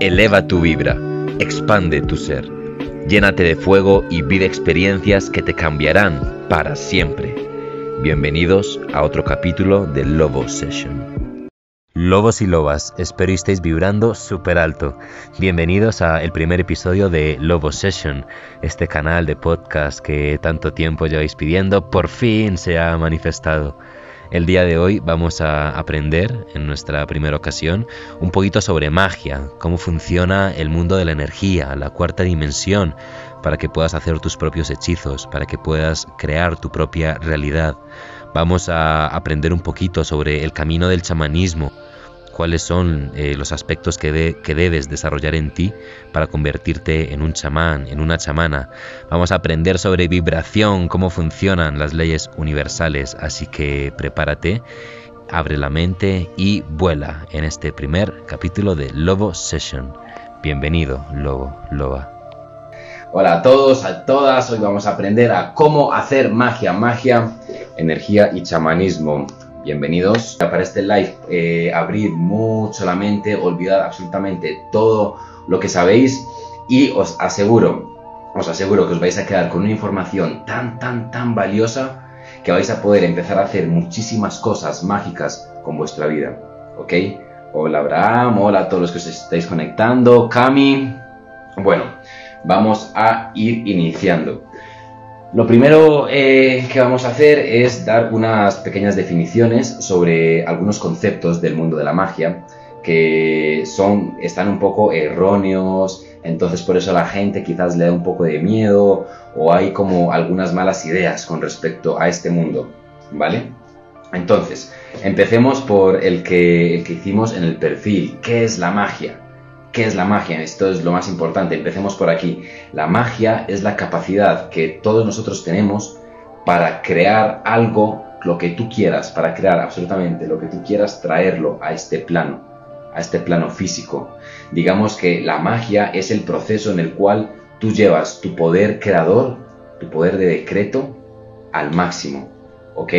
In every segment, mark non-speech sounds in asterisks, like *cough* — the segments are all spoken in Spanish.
Eleva tu vibra, expande tu ser, llénate de fuego y vive experiencias que te cambiarán para siempre. Bienvenidos a otro capítulo de Lobo Session. Lobos y lobas, espero estéis vibrando súper alto. Bienvenidos a el primer episodio de Lobo Session, este canal de podcast que tanto tiempo lleváis pidiendo, por fin se ha manifestado. El día de hoy vamos a aprender, en nuestra primera ocasión, un poquito sobre magia, cómo funciona el mundo de la energía, la cuarta dimensión, para que puedas hacer tus propios hechizos, para que puedas crear tu propia realidad. Vamos a aprender un poquito sobre el camino del chamanismo, cuáles son eh, los aspectos que, debes desarrollar en ti para convertirte en un chamán, en una chamana. Vamos a aprender sobre vibración, cómo funcionan las leyes universales, así que prepárate, abre la mente y vuela en este primer capítulo de Lobo Session. Bienvenido, Lobo, Loba. Hola a todos, a todas, hoy vamos a aprender a cómo hacer magia, magia, energía y chamanismo. Bienvenidos para este live. Eh, abrir mucho la mente, olvidar absolutamente todo lo que sabéis y os aseguro, os aseguro que os vais a quedar con una información tan, tan, tan valiosa que vais a poder empezar a hacer muchísimas cosas mágicas con vuestra vida. ¿Ok? Hola Abraham, hola a todos los que os estáis conectando, Cami. Bueno, vamos a ir iniciando. Lo primero eh, que vamos a hacer es dar unas pequeñas definiciones sobre algunos conceptos del mundo de la magia que son, están un poco erróneos, entonces por eso la gente quizás le da un poco de miedo o hay como algunas malas ideas con respecto a este mundo, ¿vale? Entonces, empecemos por el que, el que hicimos en el perfil, ¿qué es la magia? ¿Qué es la magia? Esto es lo más importante. Empecemos por aquí. La magia es la capacidad que todos nosotros tenemos para crear algo, lo que tú quieras, para crear absolutamente lo que tú quieras, traerlo a este plano, a este plano físico. Digamos que la magia es el proceso en el cual tú llevas tu poder creador, tu poder de decreto, al máximo. ¿Ok?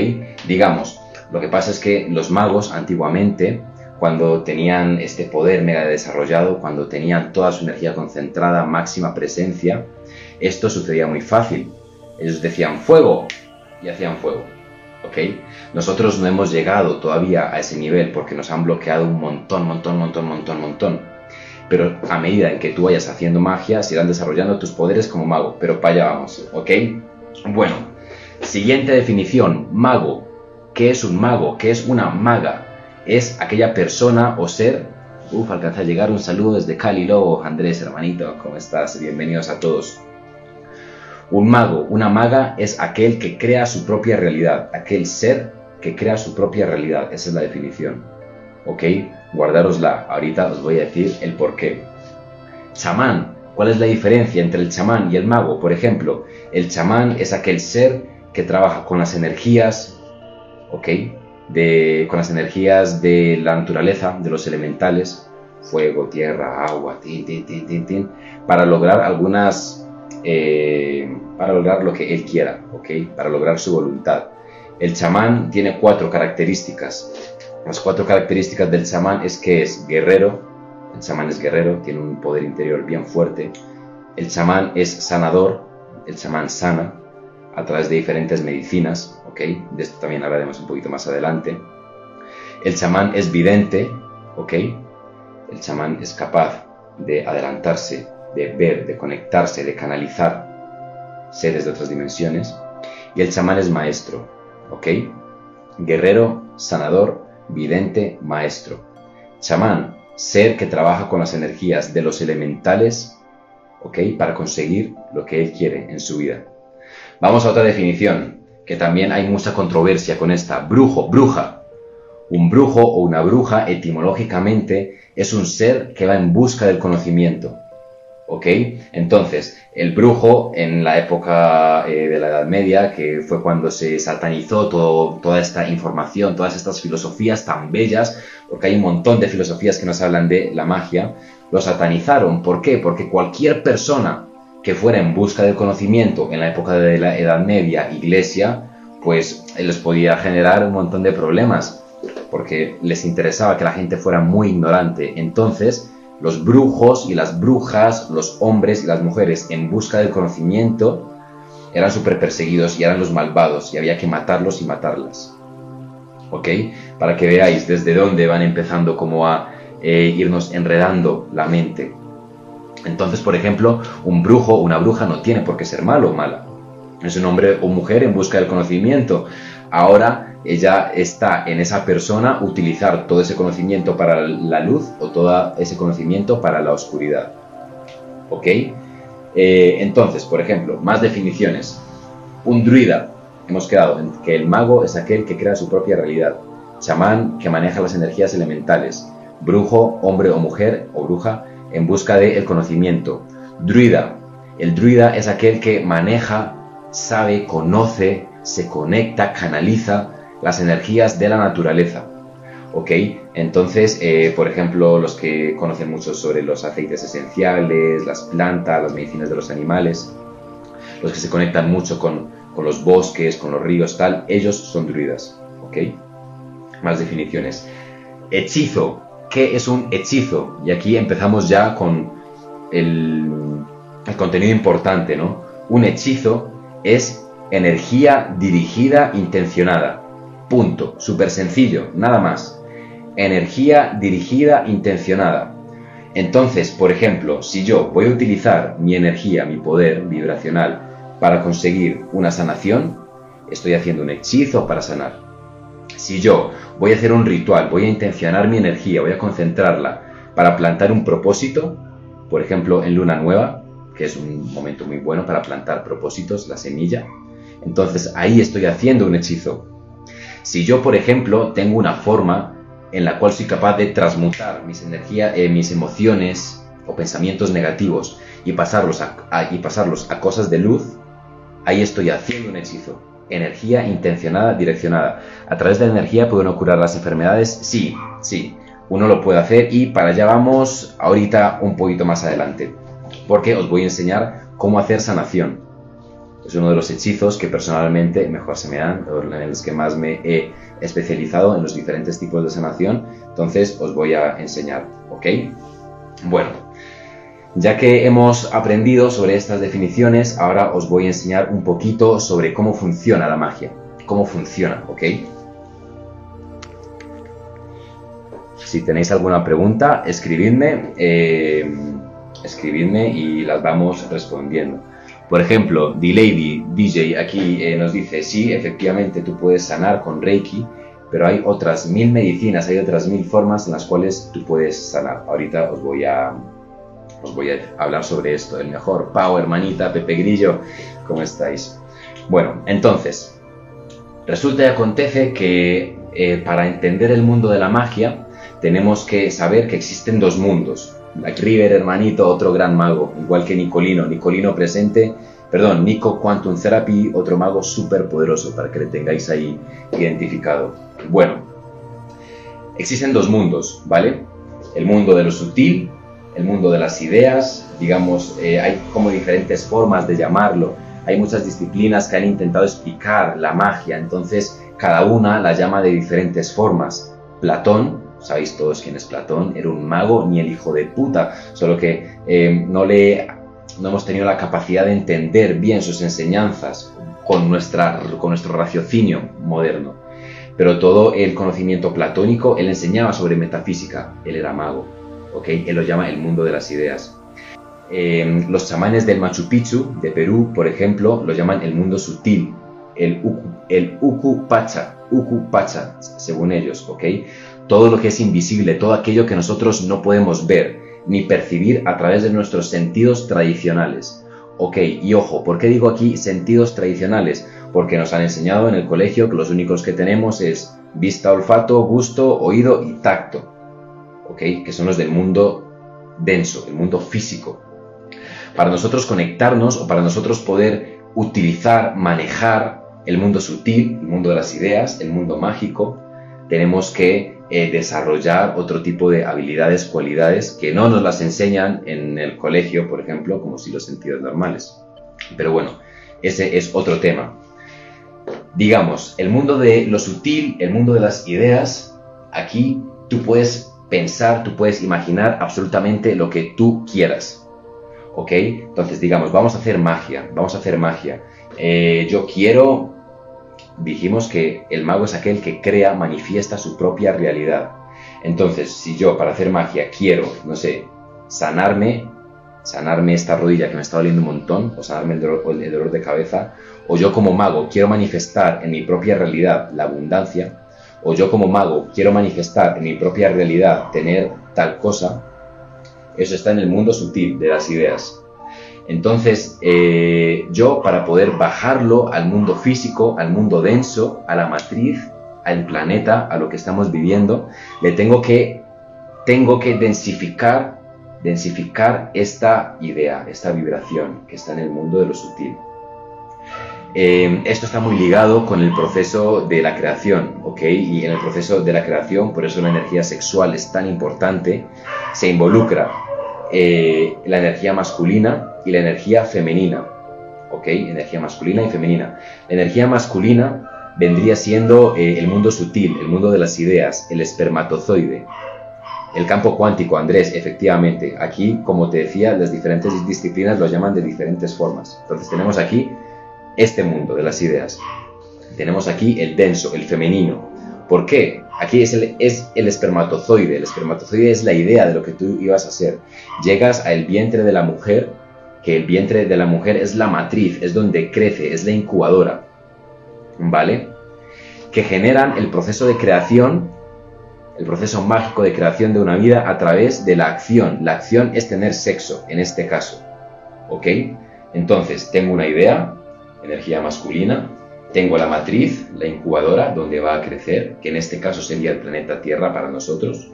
Digamos, lo que pasa es que los magos antiguamente cuando tenían este poder mega desarrollado, cuando tenían toda su energía concentrada, máxima presencia, esto sucedía muy fácil. Ellos decían fuego y hacían fuego. ¿Ok? Nosotros no hemos llegado todavía a ese nivel porque nos han bloqueado un montón, montón, montón, montón, montón. Pero a medida en que tú vayas haciendo magia, se irán desarrollando tus poderes como mago. Pero para allá vamos, ¿ok? Bueno, siguiente definición, mago. ¿Qué es un mago? ¿Qué es una maga? Es aquella persona o ser. Uf, alcanza a llegar un saludo desde Cali, Lobo, Andrés, hermanito, ¿cómo estás? Bienvenidos a todos. Un mago, una maga es aquel que crea su propia realidad, aquel ser que crea su propia realidad, esa es la definición. ¿Ok? Guardarosla, ahorita os voy a decir el por qué. Chamán, ¿cuál es la diferencia entre el chamán y el mago? Por ejemplo, el chamán es aquel ser que trabaja con las energías, ¿ok? Con las energías de la naturaleza, de los elementales, fuego, tierra, agua, tin, tin, tin, tin, para lograr algunas, eh, para lograr lo que él quiera, ¿ok? Para lograr su voluntad. El chamán tiene cuatro características. Las cuatro características del chamán es que es guerrero, el chamán es guerrero, tiene un poder interior bien fuerte. El chamán es sanador, el chamán sana a través de diferentes medicinas, de esto también hablaremos un poquito más adelante. El chamán es vidente, ¿ok? El chamán es capaz de adelantarse, de ver, de conectarse, de canalizar seres de otras dimensiones. Y el chamán es maestro, ¿ok? Guerrero, sanador, vidente, maestro. Chamán, ser que trabaja con las energías de los elementales, ¿ok? Para conseguir lo que él quiere en su vida. Vamos a otra definición que también hay mucha controversia con esta. Brujo, bruja. Un brujo o una bruja etimológicamente es un ser que va en busca del conocimiento. ¿Ok? Entonces, el brujo en la época eh, de la Edad Media, que fue cuando se satanizó toda esta información, todas estas filosofías tan bellas, porque hay un montón de filosofías que nos hablan de la magia, lo satanizaron. ¿Por qué? Porque cualquier persona que fuera en busca del conocimiento en la época de la Edad Media, iglesia, pues les podía generar un montón de problemas, porque les interesaba que la gente fuera muy ignorante. Entonces, los brujos y las brujas, los hombres y las mujeres en busca del conocimiento, eran súper perseguidos y eran los malvados y había que matarlos y matarlas. ¿Ok? Para que veáis desde dónde van empezando como a eh, irnos enredando la mente. Entonces, por ejemplo, un brujo o una bruja no tiene por qué ser malo o mala. Es un hombre o mujer en busca del conocimiento. Ahora ella está en esa persona utilizar todo ese conocimiento para la luz o todo ese conocimiento para la oscuridad. ¿Ok? Eh, entonces, por ejemplo, más definiciones. Un druida, hemos quedado en que el mago es aquel que crea su propia realidad. Chamán, que maneja las energías elementales. Brujo, hombre o mujer o bruja, en busca del el conocimiento. Druida, el druida es aquel que maneja, sabe, conoce, se conecta, canaliza las energías de la naturaleza. ¿Ok? Entonces, eh, por ejemplo, los que conocen mucho sobre los aceites esenciales, las plantas, las medicinas de los animales, los que se conectan mucho con, con los bosques, con los ríos, tal, ellos son druidas. ¿Ok? Más definiciones. Hechizo. ¿Qué es un hechizo? Y aquí empezamos ya con el, contenido importante, ¿no? Un hechizo es energía dirigida, intencionada. Punto. Súper sencillo, nada más. Energía dirigida, intencionada. Entonces, por ejemplo, si yo voy a utilizar mi energía, mi poder vibracional para conseguir una sanación, estoy haciendo un hechizo para sanar. Si yo voy a hacer un ritual, voy a intencionar mi energía, voy a concentrarla para plantar un propósito, por ejemplo, en luna nueva, que es un momento muy bueno para plantar propósitos, la semilla, entonces ahí estoy haciendo un hechizo. Si yo, por ejemplo, tengo una forma en la cual soy capaz de transmutar mis energías, eh, mis emociones o pensamientos negativos y pasarlos y pasarlos a cosas de luz, ahí estoy haciendo un hechizo. Energía intencionada, direccionada. A través de la energía pueden curar las enfermedades, sí, sí. Uno lo puede hacer y para allá vamos ahorita un poquito más adelante. Porque os voy a enseñar cómo hacer sanación es uno de los hechizos que personalmente mejor se me dan, en los que más me he especializado en los diferentes tipos de sanación. Entonces os voy a enseñar, ¿ok? Bueno, ya que hemos aprendido sobre estas definiciones, ahora os voy a enseñar un poquito sobre cómo funciona la magia, cómo funciona, ¿ok? Si tenéis alguna pregunta, escribidme, eh, escribidme y las vamos respondiendo. Por ejemplo, D-Lady DJ aquí eh, nos dice, sí, efectivamente tú puedes sanar con Reiki, pero hay otras mil medicinas, hay otras mil formas en las cuales tú puedes sanar. Ahorita os voy a, voy a hablar sobre esto. El mejor, Pau, hermanita, Pepe Grillo, ¿cómo estáis? Bueno, entonces, resulta y acontece que eh, para entender el mundo de la magia tenemos que saber que existen dos mundos. Black River, hermanito, otro gran mago, igual que Nicolino. Nicolino presente, perdón, Nico Quantum Therapy, otro mago súper poderoso para que le tengáis ahí identificado. Bueno, existen dos mundos, ¿vale? El mundo de lo sutil, el mundo de las ideas, digamos, eh, hay como diferentes formas de llamarlo. Hay muchas disciplinas que han intentado explicar la magia, entonces cada una la llama de diferentes formas. Platón sabéis todos quién es Platón, era un mago ni el hijo de puta, solo que eh, no le no hemos tenido la capacidad de entender bien sus enseñanzas con, nuestra, con nuestro raciocinio moderno. Pero todo el conocimiento platónico, él enseñaba sobre metafísica, él era mago, ¿ok? Él lo llama el mundo de las ideas. Eh, los chamanes del Machu Picchu, de Perú, por ejemplo, lo llaman el mundo sutil, el Uku, el Uku Pacha, Uku Pacha, según ellos, ¿ok? todo lo que es invisible, todo aquello que nosotros no podemos ver ni percibir a través de nuestros sentidos tradicionales. Ok, y ojo, ¿por qué digo aquí sentidos tradicionales? Porque nos han enseñado en el colegio que los únicos que tenemos es vista, olfato, gusto, oído y tacto. Ok, que son los del mundo denso, el mundo físico. Para nosotros conectarnos o para nosotros poder utilizar, manejar el mundo sutil, el mundo de las ideas, el mundo mágico, tenemos que eh, desarrollar otro tipo de habilidades, cualidades que no nos las enseñan en el colegio, por ejemplo, como si los sentidos normales. Pero bueno, ese es otro tema. Digamos, el mundo de lo sutil, el mundo de las ideas, aquí tú puedes pensar, tú puedes imaginar absolutamente lo que tú quieras. ¿Ok? Entonces, digamos, vamos a hacer magia, vamos a hacer magia. Eh, yo quiero, dijimos que el mago es aquel que crea, manifiesta su propia realidad. Entonces, si yo para hacer magia quiero, no sé, sanarme, sanarme esta rodilla que me está doliendo un montón, o sanarme el dolor, de cabeza, o yo como mago quiero manifestar en mi propia realidad la abundancia, o yo como mago quiero manifestar en mi propia realidad tener tal cosa, eso está en el mundo sutil de las ideas. Entonces, eh, yo para poder bajarlo al mundo físico, al mundo denso, a la matriz, al planeta, a lo que estamos viviendo, le tengo que, tengo que densificar, densificar esta idea, esta vibración que está en el mundo de lo sutil. Eh, esto está muy ligado con el proceso de la creación, ¿ok? Y en el proceso de la creación, por eso la energía sexual es tan importante, se involucra eh, la energía masculina y la energía femenina, ¿ok? Energía masculina y femenina. La energía masculina vendría siendo eh, el mundo sutil, el mundo de las ideas, el espermatozoide. El campo cuántico, Andrés, efectivamente. Aquí, como te decía, las diferentes disciplinas lo llaman de diferentes formas. Entonces tenemos aquí este mundo de las ideas. Tenemos aquí el denso, el femenino. ¿Por qué? Aquí es el, es el espermatozoide. El espermatozoide es la idea de lo que tú ibas a hacer. Llegas al vientre de la mujer, que el vientre de la mujer es la matriz, es donde crece, es la incubadora. ¿Vale? Que generan el proceso de creación, el proceso mágico de creación de una vida a través de la acción. La acción es tener sexo, en este caso. ¿Ok? Entonces, tengo una idea, energía masculina. Tengo la matriz, la incubadora, donde va a crecer, que en este caso sería el planeta Tierra para nosotros.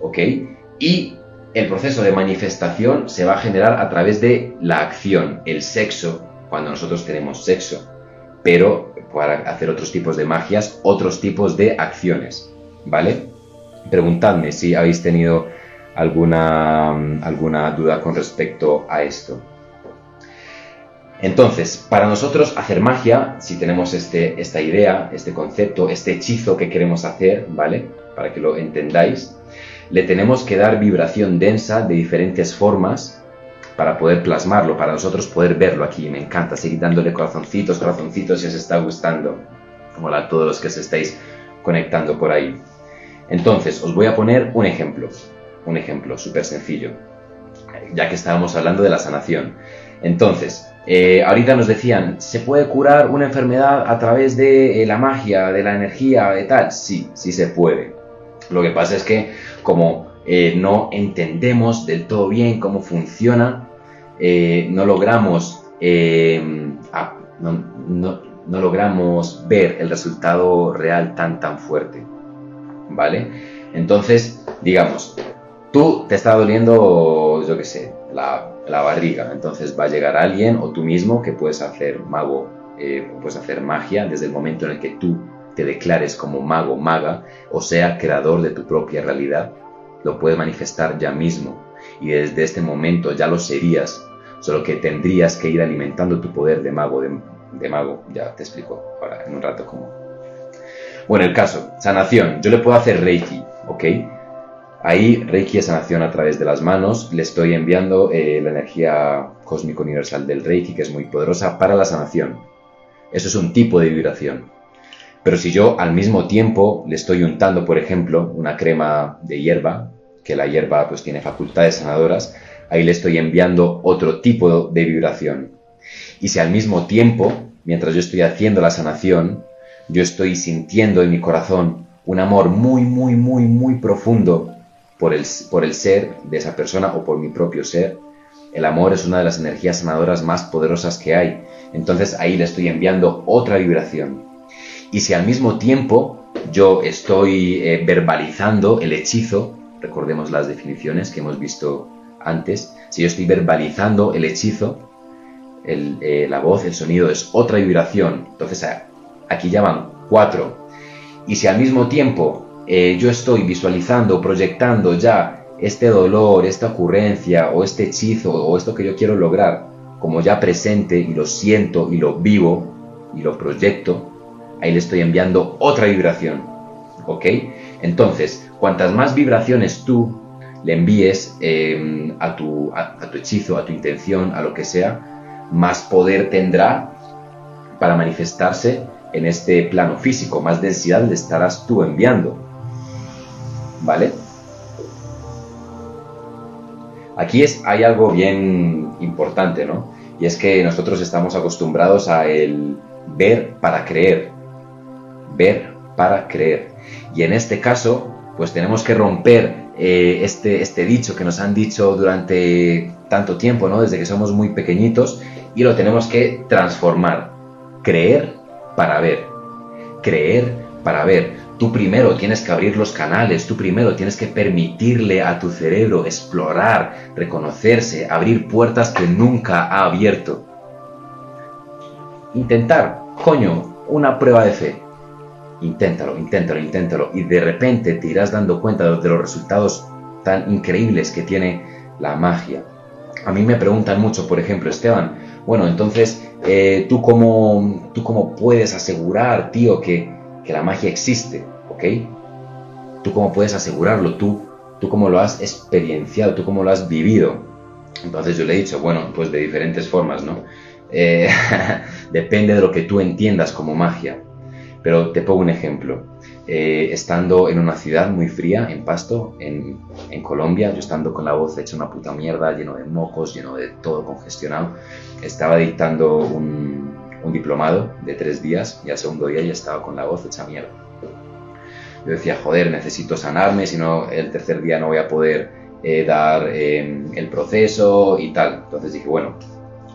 ¿Ok? Y el proceso de manifestación se va a generar a través de la acción, el sexo, cuando nosotros tenemos sexo. Pero para hacer otros tipos de magias, otros tipos de acciones. ¿Vale? Preguntadme si habéis tenido alguna, alguna duda con respecto a esto. Entonces, para nosotros hacer magia, si tenemos este, esta idea, este concepto, este hechizo que queremos hacer, ¿vale? Para que lo entendáis, le tenemos que dar vibración densa de diferentes formas para poder plasmarlo, para nosotros poder verlo aquí. Me encanta seguir dándole corazoncitos, corazoncitos si os está gustando. Hola a todos los que se estáis conectando por ahí. Entonces, os voy a poner un ejemplo, un ejemplo súper sencillo, ya que estábamos hablando de la sanación. Entonces, eh, ahorita nos decían, ¿se puede curar una enfermedad a través de eh, la magia, de la energía, de tal? Sí, sí se puede. Lo que pasa es que como eh, no entendemos del todo bien cómo funciona, no logramos no, logramos ver el resultado real tan tan fuerte. ¿Vale? Entonces, digamos, tú te está doliendo, yo qué sé, la barriga. Entonces va a llegar alguien o tú mismo que puedes hacer mago, eh, puedes hacer magia desde el momento en el que tú te declares como mago, maga, o sea, creador de tu propia realidad, lo puedes manifestar ya mismo. Y desde este momento ya lo serías, solo que tendrías que ir alimentando tu poder de mago, de, de mago. Ya te explico ahora en un rato cómo. Bueno, el caso, sanación. Yo le puedo hacer Reiki, ¿ok? Ahí Reiki es sanación a través de las manos. Le estoy enviando eh, la energía cósmico universal del Reiki, que es muy poderosa, para la sanación. Eso es un tipo de vibración. Pero si yo al mismo tiempo le estoy untando, por ejemplo, una crema de hierba, que la hierba pues tiene facultades sanadoras, ahí le estoy enviando otro tipo de vibración. Y si al mismo tiempo, mientras yo estoy haciendo la sanación, yo estoy sintiendo en mi corazón un amor muy, muy, muy, muy profundo por el, por el ser de esa persona o por mi propio ser. El amor es una de las energías sanadoras más poderosas que hay. Entonces ahí le estoy enviando otra vibración. Y si al mismo tiempo yo estoy eh, verbalizando el hechizo, recordemos las definiciones que hemos visto antes, si yo estoy verbalizando el hechizo, eh, la voz, el sonido es otra vibración. Entonces aquí llaman cuatro. Y si al mismo tiempo eh, yo estoy visualizando, proyectando ya este dolor, esta ocurrencia o este hechizo o esto que yo quiero lograr como ya presente y lo siento y lo vivo y lo proyecto, ahí le estoy enviando otra vibración, ¿ok? Entonces, cuantas más vibraciones tú le envíes em, a, tu, a, tu hechizo, a tu intención, a lo que sea, más poder tendrá para manifestarse en este plano físico, más densidad le estarás tú enviando. ¿Vale? Aquí es, hay algo bien importante, ¿no? Y es que nosotros estamos acostumbrados a el ver para creer. Ver para creer. Y en este caso, pues tenemos que romper eh, este, este dicho que nos han dicho durante tanto tiempo, ¿no? Desde que somos muy pequeñitos, y lo tenemos que transformar. Creer para ver. Creer para ver. Tú primero tienes que abrir los canales, tú primero tienes que permitirle a tu cerebro explorar, reconocerse, abrir puertas que nunca ha abierto. Intentar, coño, una prueba de fe. Inténtalo, inténtalo, inténtalo. Y de repente te irás dando cuenta de los resultados tan increíbles que tiene la magia. A mí me preguntan mucho, por ejemplo, Esteban, bueno, entonces, eh, ¿tú, cómo, ¿tú cómo puedes asegurar, tío, que, que la magia existe, ¿ok? ¿Tú cómo puedes asegurarlo? ¿Tú, tú cómo lo has experienciado? ¿Tú cómo lo has vivido? Entonces yo le he dicho, bueno, pues de diferentes formas, ¿no? Eh, *laughs* depende de lo que tú entiendas como magia. Pero te pongo un ejemplo. Eh, estando en una ciudad muy fría, en Pasto, en, Colombia, yo estando con la voz hecha una puta mierda, lleno de mocos, lleno de todo congestionado, estaba dictando un, un diplomado de tres días y al segundo día ya estaba con la voz hecha mierda. Yo decía, joder, necesito sanarme, si no el tercer día no voy a poder eh, dar eh, el proceso y tal. Entonces dije, bueno,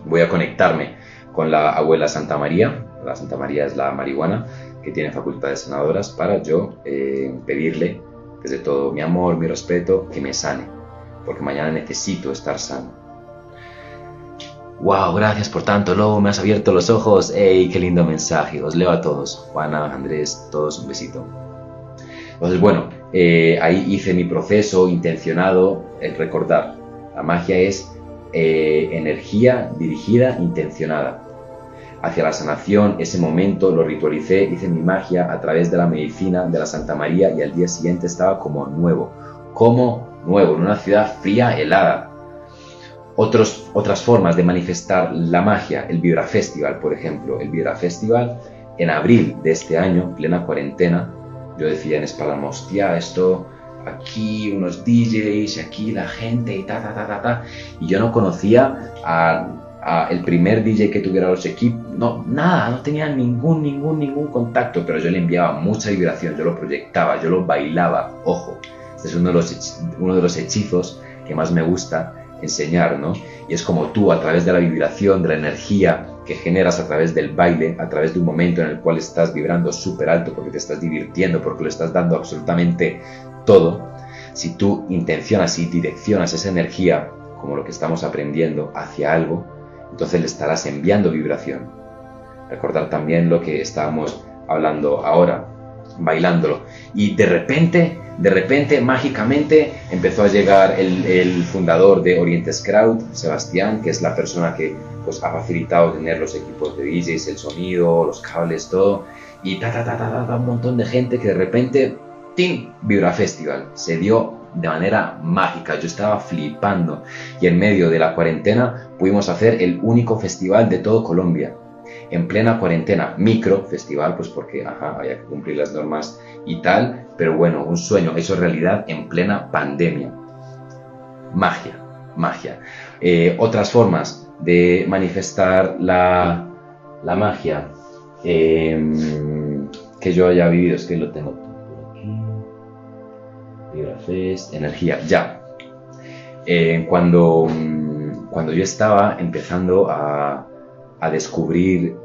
voy a conectarme con la abuela Santa María, la Santa María es la marihuana, que tiene facultades sanadoras, para yo eh, pedirle desde todo mi amor, mi respeto, que me sane, porque mañana necesito estar sano. Wow, gracias por tanto, Lobo, me has abierto los ojos. ¡Ey, qué lindo mensaje! Os leo a todos. Juana, Andrés, todos un besito. Entonces, bueno, eh, ahí hice mi proceso intencionado, el recordar. La magia es eh, energía dirigida, intencionada. Hacia la sanación, ese momento lo ritualicé, hice mi magia a través de la medicina de la Santa María y al día siguiente estaba como nuevo. Como nuevo, en una ciudad fría, helada otros, otras formas de manifestar la magia, el Vibra Festival, por ejemplo. El Vibra Festival, en abril de este año, plena cuarentena, yo decía en Espalama, hostia, esto, aquí unos DJs, aquí la gente y ta, ta, ta, ta, ta. Y yo no conocía a, el primer DJ que tuviera los equipos, no, nada, no tenía ningún, ningún, ningún contacto, pero yo le enviaba mucha vibración, yo lo proyectaba, yo lo bailaba, ojo. Este es uno de los, uno de los hechizos que más me gusta enseñar, ¿no? Y es como tú, a través de la vibración, de la energía que generas a través del baile, a través de un momento en el cual estás vibrando súper alto porque te estás divirtiendo, porque le estás dando absolutamente todo, si tú intencionas y direccionas esa energía, como lo que estamos aprendiendo, hacia algo, entonces le estarás enviando vibración. Recordar también lo que estábamos hablando ahora, bailándolo. Y de repente de repente, mágicamente, empezó a llegar el, fundador de Orientes Crowd, Sebastián, que es la persona que pues, ha facilitado tener los equipos de DJs, el sonido, los cables, todo. Y ta, ta, ta, ta, ta, un montón de gente que de repente, ¡tim! Vibra Festival. Se dio de manera mágica. Yo estaba flipando. Y en medio de la cuarentena pudimos hacer el único festival de todo Colombia en plena cuarentena, micro festival, pues porque ajá, había que cumplir las normas y tal, pero bueno, un sueño, eso es realidad en plena pandemia. Magia, magia. Eh, otras formas de manifestar la, la magia em, que yo haya vivido, es que lo tengo por aquí. energía, ya. Eh, cuando, cuando yo estaba empezando a, a descubrir,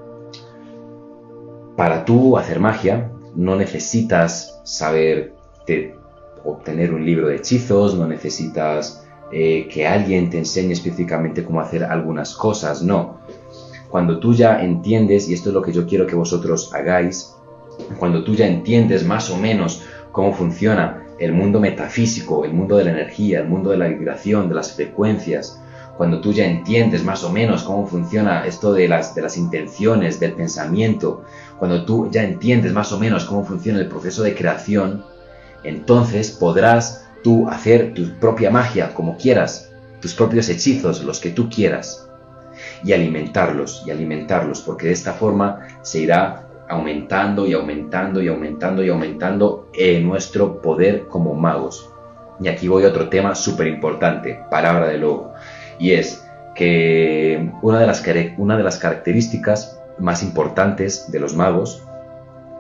para tú hacer magia, no necesitas saber obtener un libro de hechizos, no necesitas eh, que alguien te enseñe específicamente cómo hacer algunas cosas, no. Cuando tú ya entiendes, y esto es lo que yo quiero que vosotros hagáis, cuando tú ya entiendes más o menos cómo funciona el mundo metafísico, el mundo de la energía, el mundo de la vibración, de las frecuencias, cuando tú ya entiendes más o menos cómo funciona esto de las, de las intenciones, del pensamiento, cuando tú ya entiendes más o menos cómo funciona el proceso de creación, entonces podrás tú hacer tu propia magia como quieras, tus propios hechizos, los que tú quieras, y alimentarlos, y alimentarlos, porque de esta forma se irá aumentando y aumentando y aumentando y aumentando en nuestro poder como magos. Y aquí voy a otro tema súper importante, palabra de lobo, y es que una de, las, una de las características más importantes de los magos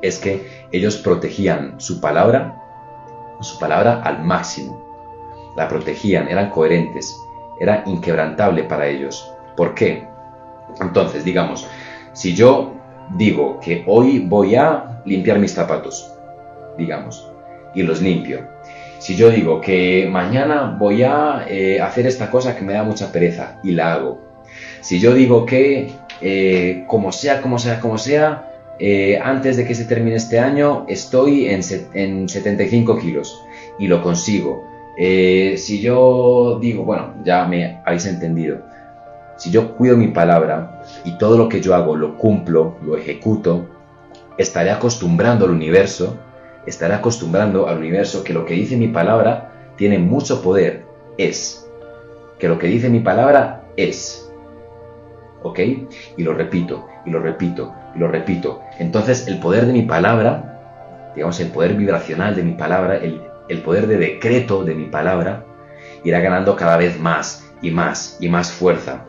es que ellos protegían su palabra, su palabra al máximo. La protegían, eran coherentes, era inquebrantable para ellos. ¿Por qué? Entonces, digamos, si yo digo que hoy voy a limpiar mis zapatos, digamos, y los limpio. Si yo digo que mañana voy a eh, hacer esta cosa que me da mucha pereza y la hago. Si yo digo que eh, como sea, como sea, como sea, eh, antes de que se termine este año estoy en, en 75 kilos y lo consigo. si yo digo, bueno, ya me habéis entendido si yo cuido mi palabra y todo lo que yo hago lo cumplo, lo ejecuto, estaré acostumbrando al universo, estaré acostumbrando al universo que lo que dice mi palabra tiene mucho poder, es. Que lo que dice mi palabra es. ¿Ok? Y lo repito, y lo repito, y lo repito. Entonces el poder de mi palabra, digamos el poder vibracional de mi palabra, el, el poder de decreto de mi palabra, irá ganando cada vez más y más y más fuerza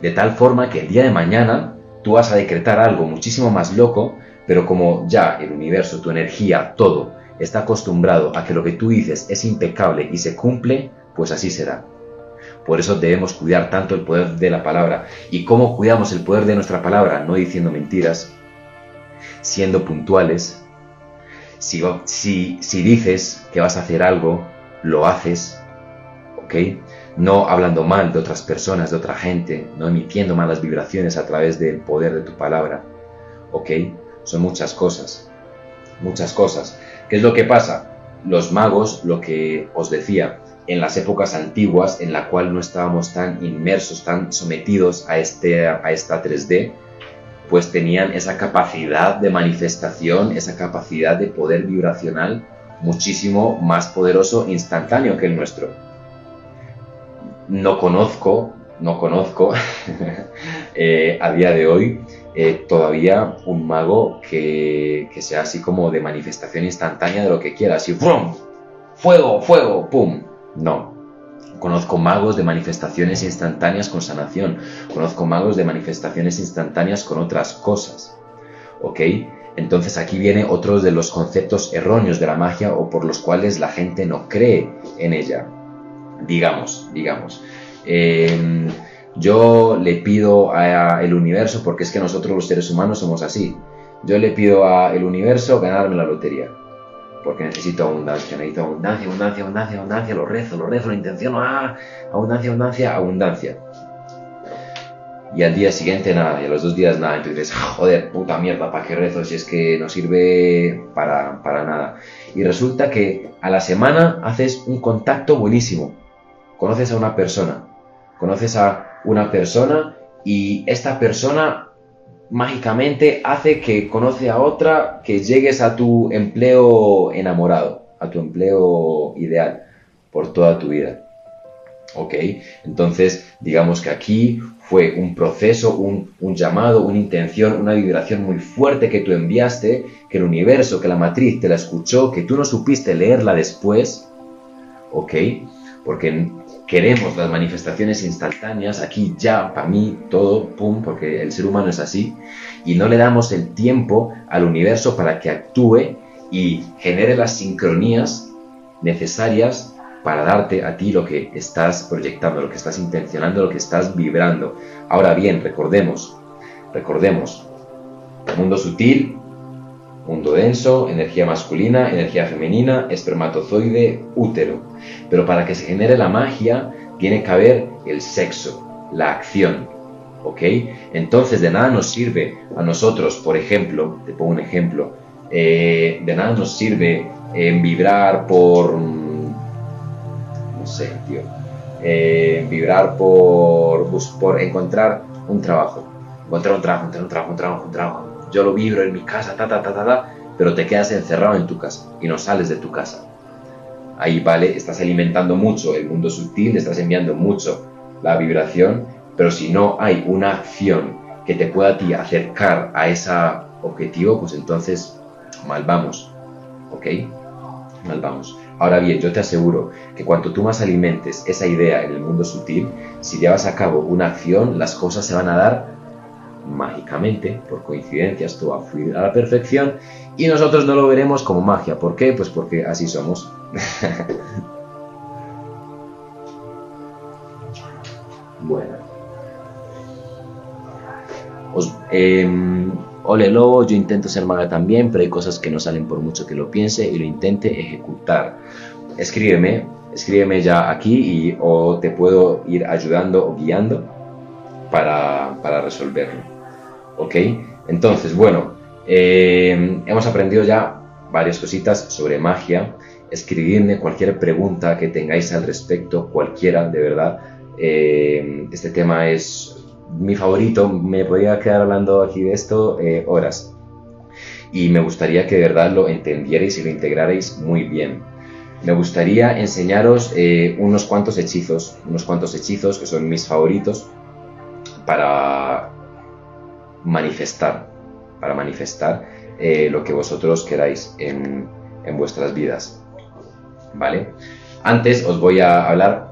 de tal forma que el día de mañana tú vas a decretar algo muchísimo más loco, pero como ya el universo, tu energía, todo está acostumbrado a que lo que tú dices es impecable y se cumple, pues así será. Por eso debemos cuidar tanto el poder de la palabra. ¿Y cómo cuidamos el poder de nuestra palabra? No diciendo mentiras, siendo puntuales. Si, si, si dices que vas a hacer algo, lo haces. ¿Ok? no hablando mal de otras personas, de otra gente, no emitiendo malas vibraciones a través del poder de tu palabra. ¿Ok? Son muchas cosas, muchas cosas. ¿Qué es lo que pasa? Los magos, lo que os decía, en las épocas antiguas en la cual no estábamos tan inmersos, tan sometidos a, este, a esta 3D, pues tenían esa capacidad de manifestación, esa capacidad de poder vibracional muchísimo más poderoso, instantáneo que el nuestro no conozco, no conozco *laughs* eh, a día de hoy eh, todavía un mago que, sea así como de manifestación instantánea de lo que quiera, así ¡pum! ¡Fuego, fuego! ¡pum! No. Conozco magos de manifestaciones instantáneas con sanación. Conozco magos de manifestaciones instantáneas con otras cosas. ¿Ok? Entonces aquí viene otro de los conceptos erróneos de la magia o por los cuales la gente no cree en ella digamos, digamos. Em, yo le pido al universo, porque es que nosotros los seres humanos somos así, yo le pido al universo ganarme la lotería, porque necesito abundancia, necesito abundancia, abundancia, abundancia, abundancia, lo rezo, lo rezo, lo intenciono, ah, abundancia, abundancia, abundancia. Y al día siguiente nada, y a los dos días nada, entonces joder, puta mierda, ¿para qué rezo si es que no sirve para, para nada? Y resulta que a la semana haces un contacto buenísimo, conoces a una persona, conoces a una persona y esta persona mágicamente hace que conoce a otra, que llegues a tu empleo enamorado, a tu empleo ideal por toda tu vida. ¿Ok? Entonces, digamos que aquí fue un proceso, un, un, llamado, una intención, una vibración muy fuerte que tú enviaste, que el universo, que la matriz te la escuchó, que tú no supiste leerla después, ¿ok? Porque queremos las manifestaciones instantáneas, aquí ya, para mí, todo, pum, porque el ser humano es así, y no le damos el tiempo al universo para que actúe y genere las sincronías necesarias para darte a ti lo que estás proyectando, lo que estás intencionando, lo que estás vibrando. Ahora bien, recordemos, recordemos, mundo sutil, mundo denso, energía masculina, energía femenina, espermatozoide, útero. Pero para que se genere la magia, tiene que haber el sexo, la acción. ¿Ok? Entonces de nada nos sirve a nosotros, por ejemplo, te pongo un ejemplo, eh, de nada nos sirve en vibrar por, no sé, tío, vibrar por, por encontrar un trabajo, encontrar un trabajo, encontrar un trabajo, un trabajo, un trabajo. Yo lo vibro en mi casa, ta, ta, ta, ta, ta, pero te quedas encerrado en tu casa y no sales de tu casa ahí vale, estás alimentando mucho el mundo sutil, estás enviando mucho la vibración, pero si no hay una acción que te pueda a ti acercar a ese objetivo, pues entonces mal vamos, ¿ok? Mal vamos. Ahora bien, yo te aseguro que cuanto tú más alimentes esa idea en el mundo sutil, si llevas a cabo una acción, las cosas se van a dar mágicamente, por coincidencias, todo va a fluir a la perfección y nosotros no lo veremos como magia. ¿Por qué? Pues porque así somos. *laughs* bueno. Em, ole lobo, yo intento ser maga también, pero hay cosas que no salen por mucho que lo piense y lo intente ejecutar. Escríbeme, escríbeme ya aquí y o te puedo ir ayudando o guiando para, para resolverlo. ¿Ok? Entonces, bueno, em, hemos aprendido ya varias cositas sobre magia. Escribidme cualquier pregunta que tengáis al respecto, cualquiera, de verdad. Em, este tema es mi favorito, me podía quedar hablando aquí de esto eh, horas. Y me gustaría que de verdad lo entendierais y lo integrarais muy bien. Me gustaría enseñaros eh, unos cuantos hechizos, unos cuantos hechizos que son mis favoritos para manifestar, para manifestar eh, lo que vosotros queráis en, en vuestras vidas. ¿Vale? Antes os voy a hablar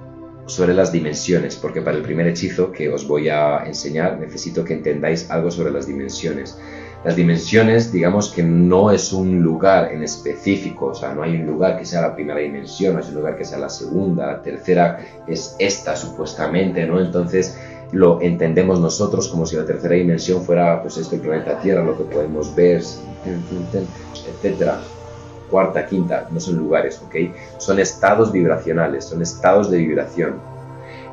sobre las dimensiones, porque para el primer hechizo que os voy a enseñar necesito que entendáis algo sobre las dimensiones. Las dimensiones, digamos que no es un lugar en específico, o sea, no hay un lugar que sea la primera dimensión, no es un lugar que sea la segunda, tercera es esta supuestamente, ¿no? Entonces lo entendemos nosotros como si la tercera dimensión fuera pues este planeta Tierra, lo que podemos ver, etcétera cuarta, quinta, no son lugares, ¿ok? Son estados vibracionales, son estados de vibración.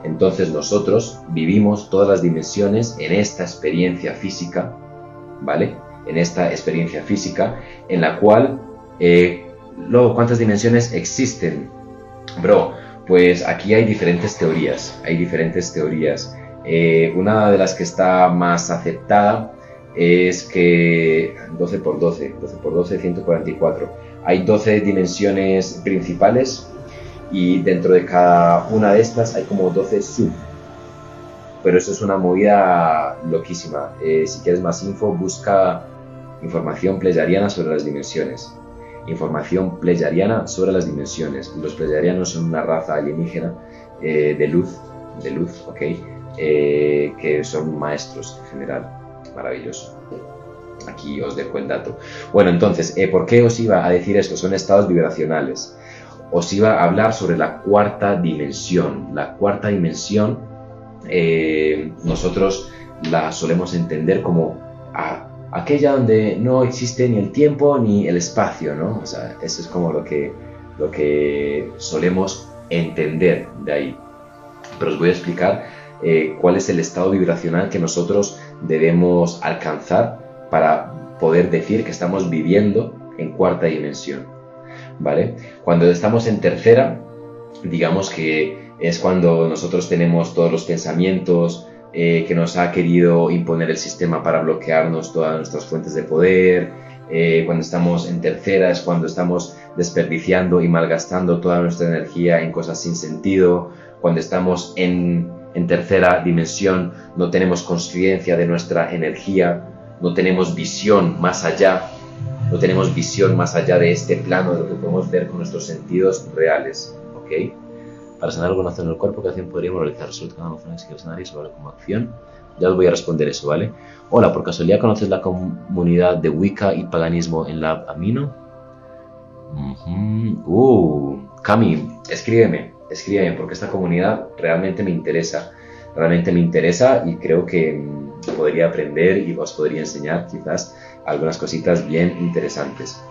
Entonces nosotros vivimos todas las dimensiones en esta experiencia física, ¿vale? En esta experiencia física en la cual, eh, luego, ¿cuántas dimensiones existen? Bro, pues aquí hay diferentes teorías, hay diferentes teorías. Eh, una de las que está más aceptada es que 12 por 12, 12 por 12, 144 hay 12 dimensiones principales y dentro de cada una de estas hay como 12 sub. Pero eso es una movida loquísima. Eh, si quieres más info, busca información pleyariana sobre las dimensiones. Información pleyariana sobre las dimensiones. Los pleyarianos son una raza alienígena eh, de luz, de luz, ok, eh, que son maestros en general. Maravilloso. Aquí os dejo el dato. Bueno, entonces, eh, ¿por qué os iba a decir esto? Son estados vibracionales. Os iba a hablar sobre la cuarta dimensión. La cuarta dimensión eh, nosotros la solemos entender como aquella donde no existe ni el tiempo ni el espacio, ¿no? O sea, eso es como lo que, lo que solemos entender de ahí. Pero os voy a explicar eh, cuál es el estado vibracional que nosotros debemos alcanzar para poder decir que estamos viviendo en cuarta dimensión. ¿Vale? Cuando estamos en tercera, digamos que es cuando nosotros tenemos todos los pensamientos eh, que nos ha querido imponer el sistema para bloquearnos todas nuestras fuentes de poder. Eh, cuando estamos en tercera es cuando estamos desperdiciando y malgastando toda nuestra energía en cosas sin sentido. Cuando estamos en, en tercera dimensión no tenemos conciencia de nuestra energía, no tenemos visión más allá, no tenemos visión más allá de este plano, de lo que podemos ver con nuestros sentidos reales, ¿ok? Para sanar algo en el cuerpo, ¿qué acción podríamos realizar? Resulta que sanar y sobre como acción. Ya os voy a responder eso, ¿vale? Hola, por casualidad conoces la comunidad de Wicca y paganismo en la Amino? Uh, Cami, escríbeme, escríbeme, porque esta comunidad realmente me interesa. Realmente me interesa y creo que podría aprender y os podría enseñar quizás algunas cositas bien interesantes.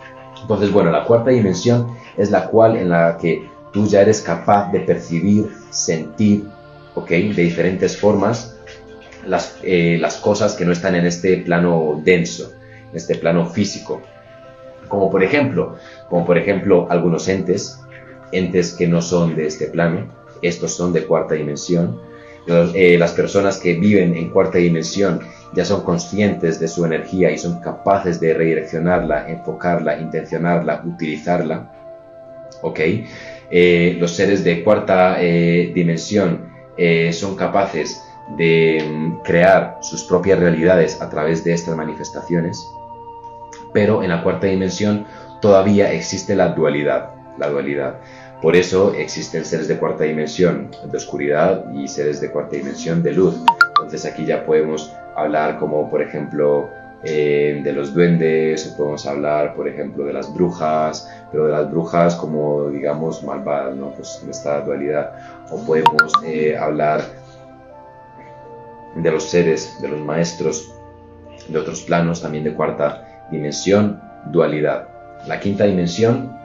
Entonces, bueno, la cuarta dimensión es la cual en la que tú ya eres capaz de percibir, sentir, ¿ok? De diferentes formas las, eh, las cosas que no están en este plano denso, en este plano físico. Como por ejemplo, como por ejemplo algunos entes, entes que no son de este plano, estos son de cuarta dimensión, eh, las personas que viven en cuarta dimensión ya son conscientes de su energía y son capaces de redireccionarla, enfocarla, intencionarla, utilizarla. ¿Ok? eh, los seres de cuarta eh, dimensión son capaces de mm, crear sus propias realidades a través de estas manifestaciones, pero en la cuarta dimensión todavía existe la dualidad, la dualidad. Por eso existen seres de cuarta dimensión de oscuridad y seres de cuarta dimensión de luz. Entonces aquí ya podemos hablar como por ejemplo eh, de los duendes, o podemos hablar por ejemplo de las brujas, pero de las brujas como digamos malvadas, ¿no? Pues de esta dualidad. O podemos eh, hablar de los seres, de los maestros de otros planos, también de cuarta dimensión, dualidad. La quinta dimensión,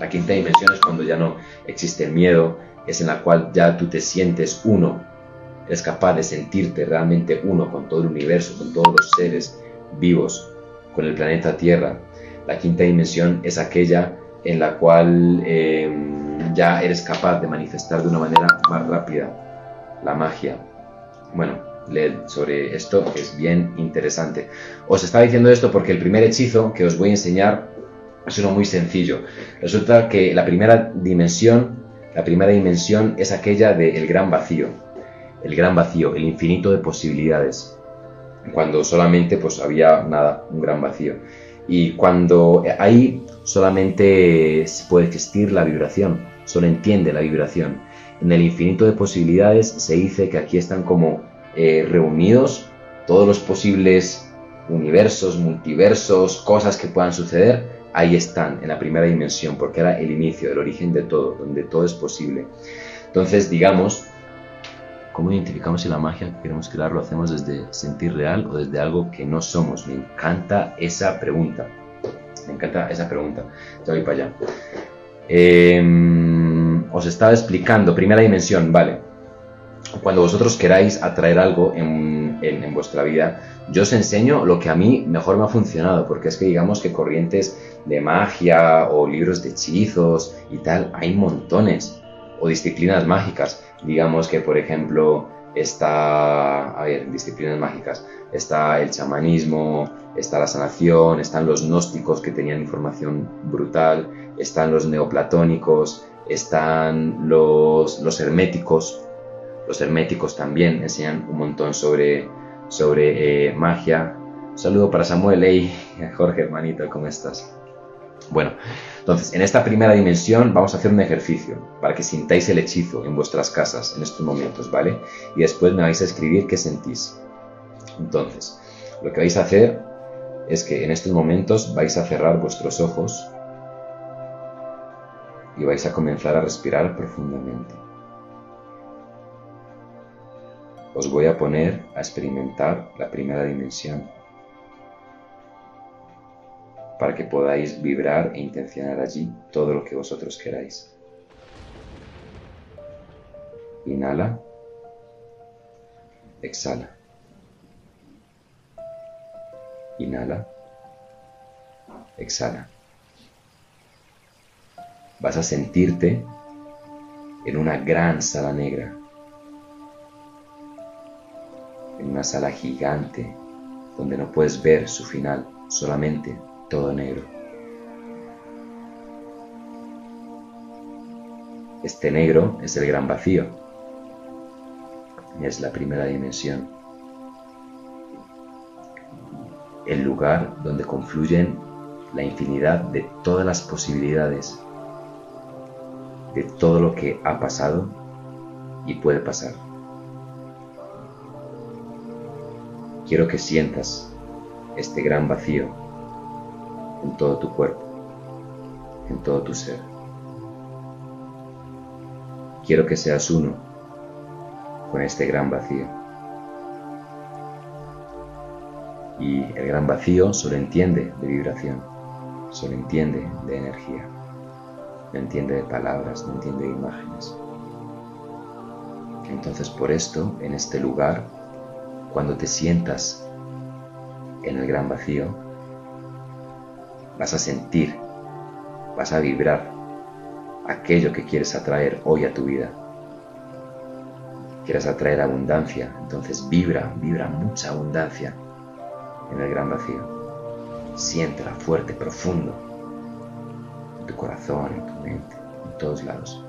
la quinta dimensión es cuando ya no existe el miedo, es en la cual ya tú te sientes uno, eres capaz de sentirte realmente uno con todo el universo, con todos los seres vivos, con el planeta Tierra. La quinta dimensión es aquella en la cual em, ya eres capaz de manifestar de una manera más rápida la magia. Bueno, leed sobre esto es bien interesante. Os estaba diciendo esto porque el primer hechizo que os voy a enseñar es uno muy sencillo. Resulta que la primera dimensión, la primera dimensión es aquella del gran vacío. El gran vacío, el infinito de posibilidades. Cuando solamente pues había nada, un gran vacío. Y cuando ahí solamente se puede existir la vibración, solo entiende la vibración. En el infinito de posibilidades se dice que aquí están como eh, reunidos todos los posibles universos, multiversos, cosas que puedan suceder, ahí están, en la primera dimensión, porque era el inicio, el origen de todo, donde todo es posible. Entonces, digamos, ¿cómo identificamos si la magia que queremos crear lo hacemos desde sentir real o desde algo que no somos? Me encanta esa pregunta. Me encanta esa pregunta. Ya voy para allá. Em, os estaba explicando, primera dimensión, vale cuando vosotros queráis atraer algo en, en, vuestra vida, yo os enseño lo que a mí mejor me ha funcionado, porque es que digamos que corrientes de magia o libros de hechizos y tal, hay montones, o disciplinas mágicas, digamos que por ejemplo está, a ver, disciplinas mágicas, está el chamanismo, está la sanación, están los gnósticos que tenían información brutal, están los neoplatónicos, están los, los herméticos, los herméticos también enseñan un montón sobre, sobre eh, magia. Saludo para Samuel y *laughs* Jorge, hermanito, ¿cómo estás? Bueno, entonces, en esta primera dimensión vamos a hacer un ejercicio para que sintáis el hechizo en vuestras casas en estos momentos, ¿vale? Y después me vais a escribir qué sentís. Entonces, lo que vais a hacer es que en estos momentos vais a cerrar vuestros ojos y vais a comenzar a respirar profundamente. Os voy a poner a experimentar la primera dimensión para que podáis vibrar e intencionar allí todo lo que vosotros queráis. Inhala. Exhala. Inhala. Exhala. Vas a sentirte en una gran sala negra en una sala gigante donde no puedes ver su final, solamente todo negro. Este negro es el gran vacío, es la primera dimensión, el lugar donde confluyen la infinidad de todas las posibilidades, de todo lo que ha pasado y puede pasar. Quiero que sientas este gran vacío en todo tu cuerpo, en todo tu ser. Quiero que seas uno con este gran vacío. Y el gran vacío solo entiende de vibración, solo entiende de energía, no entiende de palabras, no entiende de imágenes. Entonces por esto, en este lugar, cuando te sientas en el gran vacío, vas a sentir, vas a vibrar aquello que quieres atraer hoy a tu vida. Quieres atraer abundancia, entonces vibra, vibra mucha abundancia en el gran vacío. Siéntela fuerte, profundo, en tu corazón, en tu mente, en todos lados.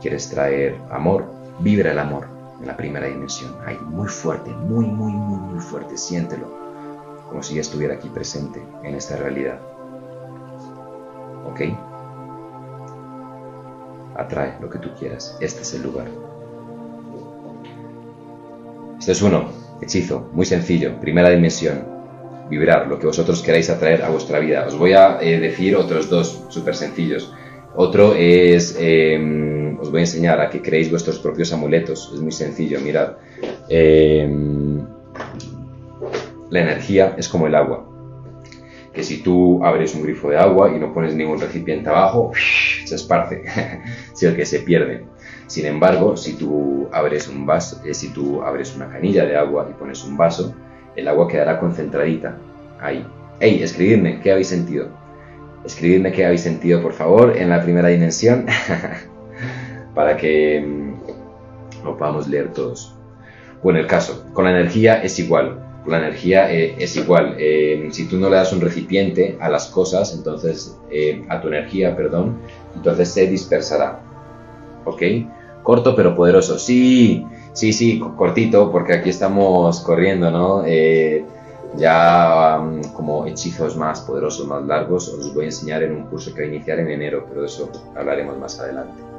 quieres traer amor, vibra el amor en la primera dimensión. Ahí, muy fuerte, muy, muy, muy, muy fuerte. Siéntelo, como si ya estuviera aquí presente en esta realidad. ¿Ok? Atrae lo que tú quieras. Este es el lugar. Este es uno. Hechizo. Muy sencillo. Primera dimensión vibrar, lo que vosotros queráis atraer a vuestra vida. Os voy a eh, decir otros dos súper sencillos. Otro es, os voy a enseñar a que creéis vuestros propios amuletos. Es muy sencillo, mirad. Em, la energía es como el agua. Que si tú abres un grifo de agua y no pones ningún recipiente abajo, se esparce, *laughs* si el que se pierde. Sin embargo, si tú abres un vaso, eh, si tú abres una canilla de agua y pones un vaso, el agua quedará concentradita ahí. Hey, escribidme qué habéis sentido. Escribidme qué habéis sentido, por favor, en la primera dimensión, *laughs* para que mm, lo podamos leer todos. Bueno, el caso, con la energía es igual. Con la energía eh, es igual. Eh, si tú no le das un recipiente a las cosas, entonces, eh, a tu energía, perdón, entonces se dispersará. ¿Ok? Corto pero poderoso. Sí, Sí, sí, cortito, porque aquí estamos corriendo, ¿no? Ya um, como hechizos más poderosos, más largos, os voy a enseñar en un curso que va a iniciar en enero, pero de eso hablaremos más adelante.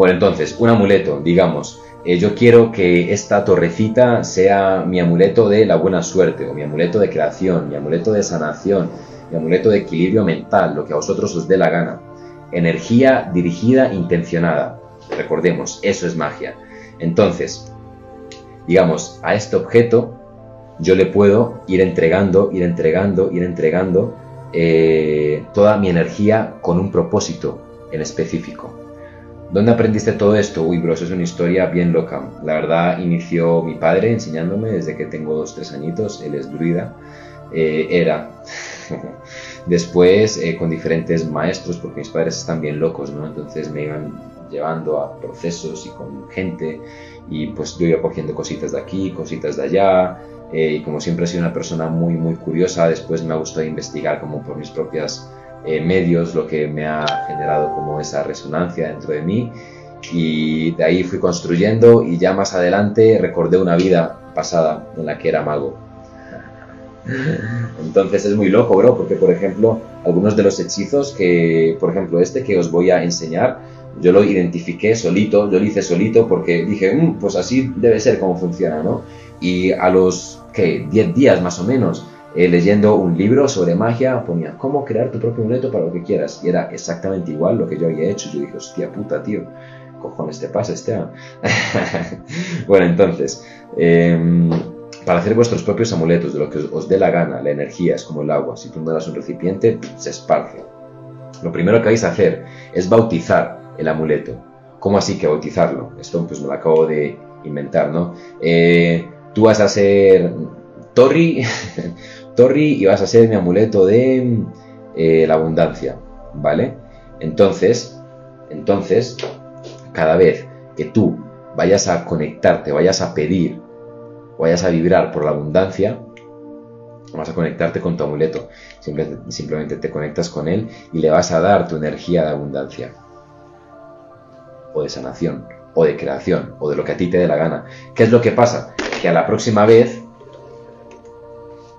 Bueno, entonces, un amuleto, digamos, eh, yo quiero que esta torrecita sea mi amuleto de la buena suerte, o mi amuleto de creación, mi amuleto de sanación, mi amuleto de equilibrio mental, lo que a vosotros os dé la gana. Energía dirigida, intencionada. Recordemos, eso es magia. Entonces, digamos, a este objeto yo le puedo ir entregando, ir entregando, ir entregando eh, toda mi energía con un propósito en específico. ¿Dónde aprendiste todo esto? Uy, bro, es una historia bien loca. La verdad, inició mi padre enseñándome desde que tengo dos, tres añitos. Él es druida. Eh, era. *laughs* Después, eh, con diferentes maestros, porque mis padres están bien locos, ¿no? Entonces me iban llevando a procesos y con gente y pues yo iba cogiendo cositas de aquí, cositas de allá eh, y como siempre he sido una persona muy muy curiosa, después me ha gustado investigar como por mis propios eh, medios lo que me ha generado como esa resonancia dentro de mí y de ahí fui construyendo y ya más adelante recordé una vida pasada en la que era mago. *laughs* Entonces es muy loco, bro, porque por ejemplo, algunos de los hechizos que, por ejemplo, este que os voy a enseñar, yo lo identifiqué solito, yo lo hice solito porque dije, mm, pues así debe ser como funciona, ¿no? Y a los, ¿qué? 10 días más o menos, eh, leyendo un libro sobre magia, ponía, ¿cómo crear tu propio amuleto para lo que quieras? Y era exactamente igual lo que yo había hecho. Yo dije, hostia puta, tío, cojones te pasa, Esteban? *laughs* bueno, entonces, em, para hacer vuestros propios amuletos, de lo que os, dé la gana, la energía es como el agua, si tú no das un recipiente, se esparce. Lo primero que vais a hacer es bautizar el amuleto. ¿Cómo así que bautizarlo? Esto pues me lo acabo de inventar, ¿no? Eh, tú vas a ser Torri, *laughs* Torri y vas a ser mi amuleto de eh, la abundancia, ¿vale? Entonces, entonces, cada vez que tú vayas a conectarte, vayas a pedir, vayas a vibrar por la abundancia, vas a conectarte con tu amuleto. simplemente te conectas con él y le vas a dar tu energía de abundancia o de sanación, o de creación, o de lo que a ti te dé la gana. ¿Qué es lo que pasa? Que a la próxima vez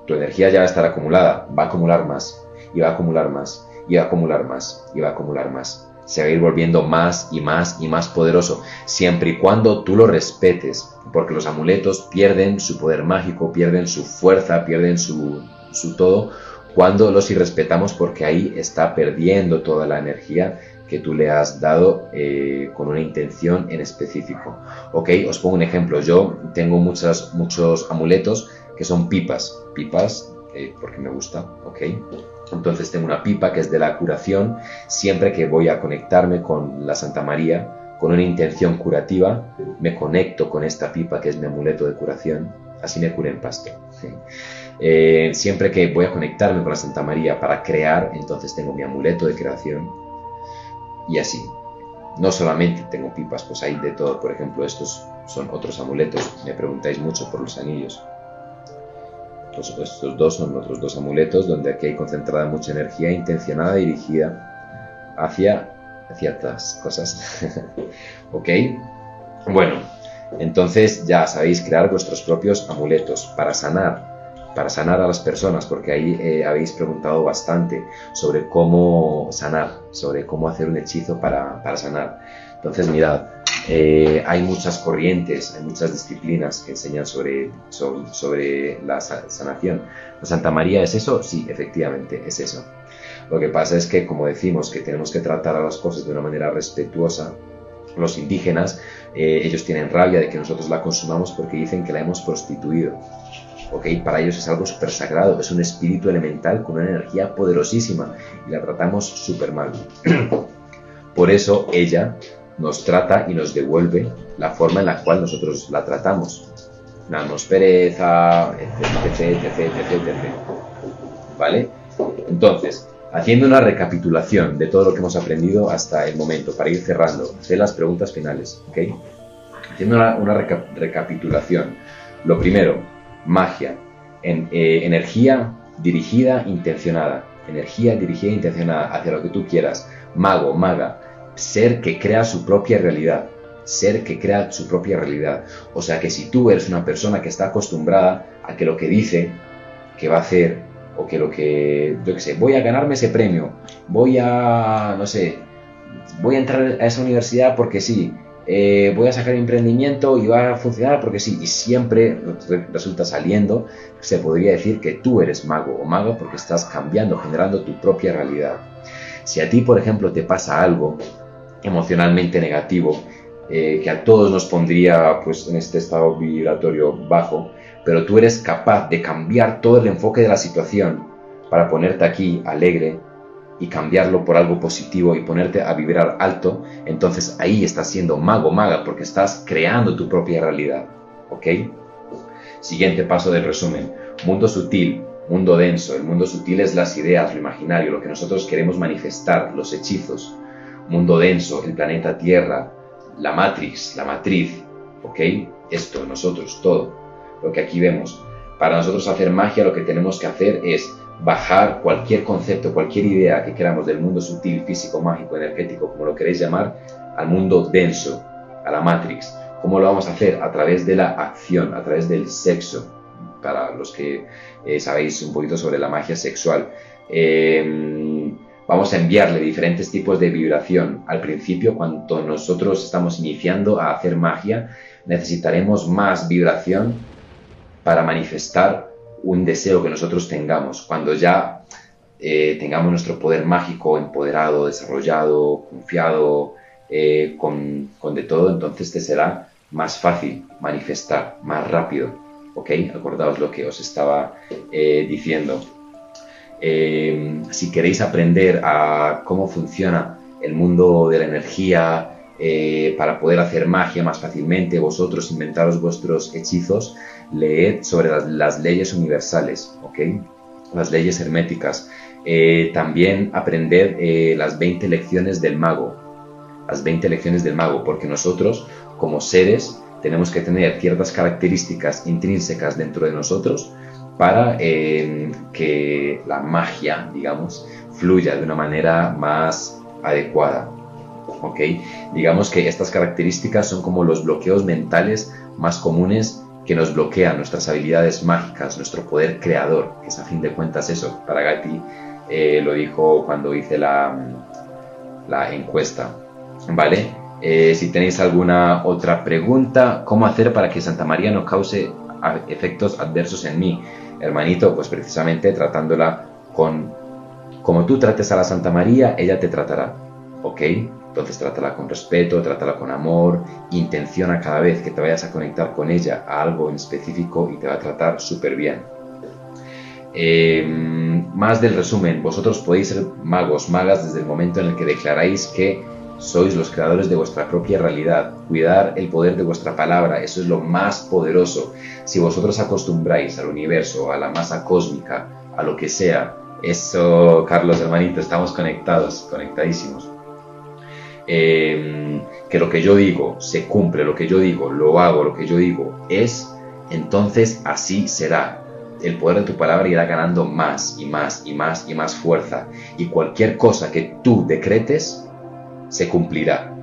tu energía ya va a estar acumulada, va a acumular más, y va a acumular más, y va a acumular más, y va a acumular más. Se va a ir volviendo más y más y más poderoso, siempre y cuando tú lo respetes, porque los amuletos pierden su poder mágico, pierden su fuerza, pierden su, su todo, cuando los irrespetamos porque ahí está perdiendo toda la energía que tú le has dado eh, con una intención en específico. Ok, os pongo un ejemplo. Yo tengo muchas, muchos amuletos que son pipas. Pipas eh, porque me gusta, ok. Entonces tengo una pipa que es de la curación. Siempre que voy a conectarme con la Santa María, con una intención curativa, me conecto con esta pipa que es mi amuleto de curación. Así me cura en pasto. Eh, siempre que voy a conectarme con la Santa María para crear, entonces tengo mi amuleto de creación y así. No solamente tengo pipas, pues hay de todo. Por ejemplo, estos son otros amuletos. Me preguntáis mucho por los anillos. Estos dos son otros dos amuletos donde aquí hay concentrada mucha energía intencionada dirigida hacia ciertas cosas. *laughs* ¿Ok? Bueno, entonces ya sabéis crear vuestros propios amuletos para sanar, para sanar a las personas, porque ahí eh, habéis preguntado bastante sobre cómo sanar, sobre cómo hacer un hechizo para, para sanar. Entonces mirad, eh, hay muchas corrientes, hay muchas disciplinas que enseñan sobre, sobre, sobre, la sanación. ¿La Santa María es eso? Sí, efectivamente, es eso. Lo que pasa es que, como decimos, que tenemos que tratar a las cosas de una manera respetuosa. Los indígenas, eh, ellos tienen rabia de que nosotros la consumamos porque dicen que la hemos prostituido. ¿ok? Para ellos es algo súper sagrado, es un espíritu elemental con una energía poderosísima y la tratamos súper mal. *clears throat* Por eso ella nos trata y nos devuelve la forma en la cual nosotros la tratamos. Damos pereza, etc, etc, etc. ¿Vale? Entonces, haciendo una recapitulación de todo lo que hemos aprendido hasta el momento, para ir cerrando, hacer las preguntas finales, ¿ok? Haciendo una, recapitulación. Lo primero, magia, eh, energía dirigida, intencionada. Energía dirigida, intencionada hacia lo que tú quieras. Mago, maga, ser que crea su propia realidad, ser que crea su propia realidad. O sea que si tú eres una persona que está acostumbrada a que lo que dice que va a hacer, o que lo que, yo qué sé, voy a ganarme ese premio, voy a, no sé, voy a entrar a esa universidad porque sí, eh, voy a sacar emprendimiento y va a funcionar porque sí, y siempre resulta saliendo, se podría decir que tú eres mago o mago porque estás cambiando, generando tu propia realidad. Si a ti, por ejemplo, te pasa algo emocionalmente negativo, eh, que a todos nos pondría pues, en este estado vibratorio bajo, pero tú eres capaz de cambiar todo el enfoque de la situación para ponerte aquí alegre y cambiarlo por algo positivo y ponerte a vibrar alto, entonces ahí estás siendo mago, maga, porque estás creando tu propia realidad. ¿Ok? Siguiente paso del resumen. Mundo sutil, mundo denso. El mundo sutil es las ideas, lo imaginario, lo que nosotros queremos manifestar, los hechizos mundo denso, el planeta Tierra, la Matrix, la matriz, ¿ok? Esto, nosotros, todo, lo que aquí vemos. Para nosotros hacer magia lo que tenemos que hacer es bajar cualquier concepto, cualquier idea que queramos del mundo sutil, físico, mágico, energético, como lo queréis llamar, al mundo denso, a la Matrix. ¿Cómo lo vamos a hacer? A través de la acción, a través del sexo, para los que eh, sabéis un poquito sobre la magia sexual. Eh, vamos a enviarle diferentes tipos de vibración. Al principio, cuando nosotros estamos iniciando a hacer magia, necesitaremos más vibración para manifestar un deseo que nosotros tengamos. Cuando ya eh, tengamos nuestro poder mágico empoderado, desarrollado, confiado, eh, con, de todo, entonces te será más fácil manifestar, más rápido. ¿Ok? Acordaos lo que os estaba eh, diciendo. Eh, si queréis aprender a cómo funciona el mundo de la energía eh, para poder hacer magia más fácilmente, vosotros inventaros vuestros hechizos, leed sobre las, leyes universales, ¿ok? Las leyes herméticas. Eh, también aprender las 20 lecciones del mago, las 20 lecciones del mago, porque nosotros como seres tenemos que tener ciertas características intrínsecas dentro de nosotros para eh, que la magia, digamos, fluya de una manera más adecuada. ¿ok? Digamos que estas características son como los bloqueos mentales más comunes que nos bloquean nuestras habilidades mágicas, nuestro poder creador, que es a fin de cuentas eso. Para Gatti eh, lo dijo cuando hice la, la encuesta. ¿Vale? Eh, si tenéis alguna otra pregunta, ¿cómo hacer para que Santa María no cause efectos adversos en mí? hermanito, pues precisamente tratándola con, como tú trates a la Santa María, ella te tratará, ¿ok? Entonces trátala con respeto, trátala con amor, intenciona cada vez que te vayas a conectar con ella a algo en específico y te va a tratar súper bien. Em, más del resumen, vosotros podéis ser magos, magas desde el momento en el que declaráis que sois los creadores de vuestra propia realidad. Cuidar el poder de vuestra palabra, eso es lo más poderoso. Si vosotros acostumbráis al universo, a la masa cósmica, a lo que sea, eso, Carlos, hermanito, estamos conectados, conectadísimos. Em, que lo que yo digo se cumple, lo que yo digo lo hago, lo que yo digo es, entonces así será. El poder de tu palabra irá ganando más y más y más y más fuerza. Y cualquier cosa que tú decretes, se cumplirá.